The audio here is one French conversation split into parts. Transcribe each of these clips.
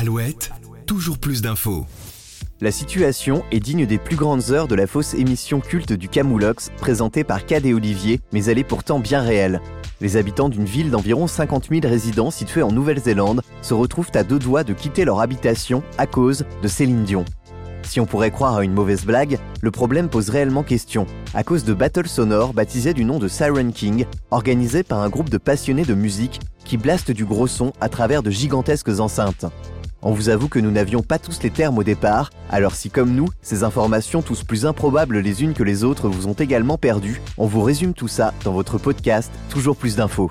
Alouette, toujours plus d'infos. La situation est digne des plus grandes heures de la fausse émission culte du Camoulox présentée par Cad et Olivier, mais elle est pourtant bien réelle. Les habitants d'une ville d'environ 50 000 résidents située en Nouvelle-Zélande se retrouvent à deux doigts de quitter leur habitation à cause de Céline Dion. Si on pourrait croire à une mauvaise blague, le problème pose réellement question, à cause de battles sonores baptisés du nom de Siren King, organisés par un groupe de passionnés de musique qui blastent du gros son à travers de gigantesques enceintes. On vous avoue que nous n'avions pas tous les termes au départ, alors si comme nous, ces informations tous plus improbables les unes que les autres vous ont également perdu, on vous résume tout ça dans votre podcast Toujours plus d'infos.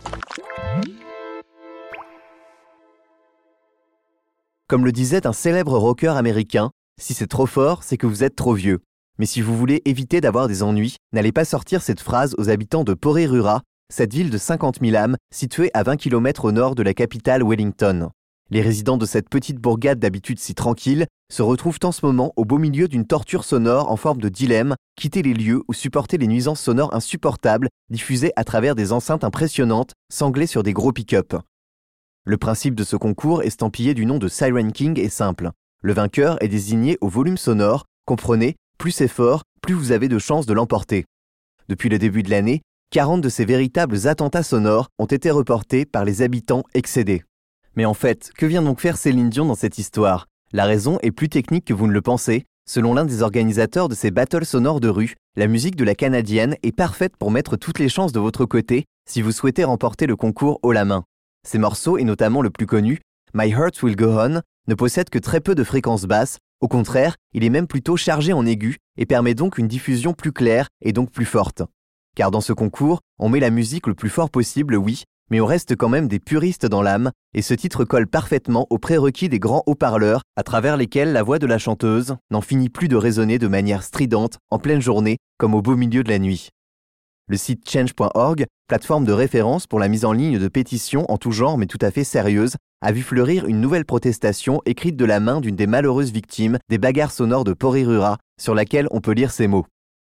Comme le disait un célèbre rocker américain, si c'est trop fort, c'est que vous êtes trop vieux. Mais si vous voulez éviter d'avoir des ennuis, n'allez pas sortir cette phrase aux habitants de Porirura, cette ville de 50 000 âmes située à 20 km au nord de la capitale Wellington. Les résidents de cette petite bourgade d'habitude si tranquille se retrouvent en ce moment au beau milieu d'une torture sonore en forme de dilemme, quitter les lieux ou supporter les nuisances sonores insupportables diffusées à travers des enceintes impressionnantes sanglées sur des gros pick-up. Le principe de ce concours estampillé du nom de Siren King est simple. Le vainqueur est désigné au volume sonore, comprenez, plus c'est fort, plus vous avez de chances de l'emporter. Depuis le début de l'année, 40 de ces véritables attentats sonores ont été reportés par les habitants excédés. Mais en fait, que vient donc faire Céline Dion dans cette histoire? La raison est plus technique que vous ne le pensez. Selon l'un des organisateurs de ces battles sonores de rue, la musique de la Canadienne est parfaite pour mettre toutes les chances de votre côté si vous souhaitez remporter le concours haut la main. Ces morceaux, et notamment le plus connu, My Heart Will Go On, ne possède que très peu de fréquences basses, au contraire, il est même plutôt chargé en aigu et permet donc une diffusion plus claire et donc plus forte. Car dans ce concours, on met la musique le plus fort possible, oui, mais on reste quand même des puristes dans l'âme, et ce titre colle parfaitement aux prérequis des grands haut-parleurs, à travers lesquels la voix de la chanteuse n'en finit plus de résonner de manière stridente en pleine journée, comme au beau milieu de la nuit. Le site change.org, plateforme de référence pour la mise en ligne de pétitions en tout genre mais tout à fait sérieuses, a vu fleurir une nouvelle protestation écrite de la main d'une des malheureuses victimes des bagarres sonores de Porirura, sur laquelle on peut lire ces mots.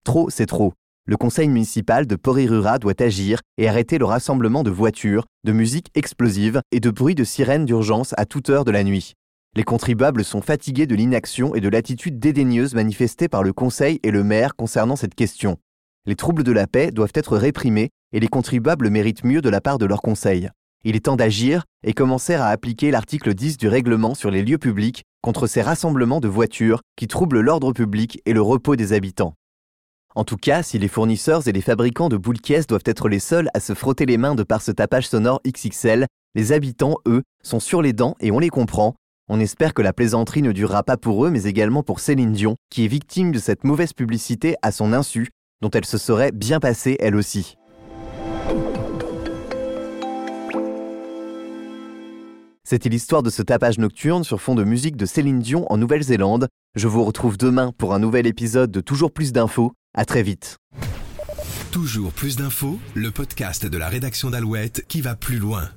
Trop, c'est trop. Le conseil municipal de Porirura doit agir et arrêter le rassemblement de voitures, de musique explosive et de bruits de sirènes d'urgence à toute heure de la nuit. Les contribuables sont fatigués de l'inaction et de l'attitude dédaigneuse manifestée par le conseil et le maire concernant cette question. Les troubles de la paix doivent être réprimés et les contribuables méritent mieux de la part de leur conseil. Il est temps d'agir et commencer à appliquer l'article 10 du règlement sur les lieux publics contre ces rassemblements de voitures qui troublent l'ordre public et le repos des habitants. En tout cas, si les fournisseurs et les fabricants de boules caisses doivent être les seuls à se frotter les mains de par ce tapage sonore XXL, les habitants, eux, sont sur les dents et on les comprend. On espère que la plaisanterie ne durera pas pour eux, mais également pour Céline Dion, qui est victime de cette mauvaise publicité à son insu, dont elle se serait bien passée elle aussi. C'était l'histoire de ce tapage nocturne sur fond de musique de Céline Dion en Nouvelle-Zélande. Je vous retrouve demain pour un nouvel épisode de Toujours plus d'infos. À très vite. Toujours plus d'infos, le podcast de la rédaction d'Alouette qui va plus loin.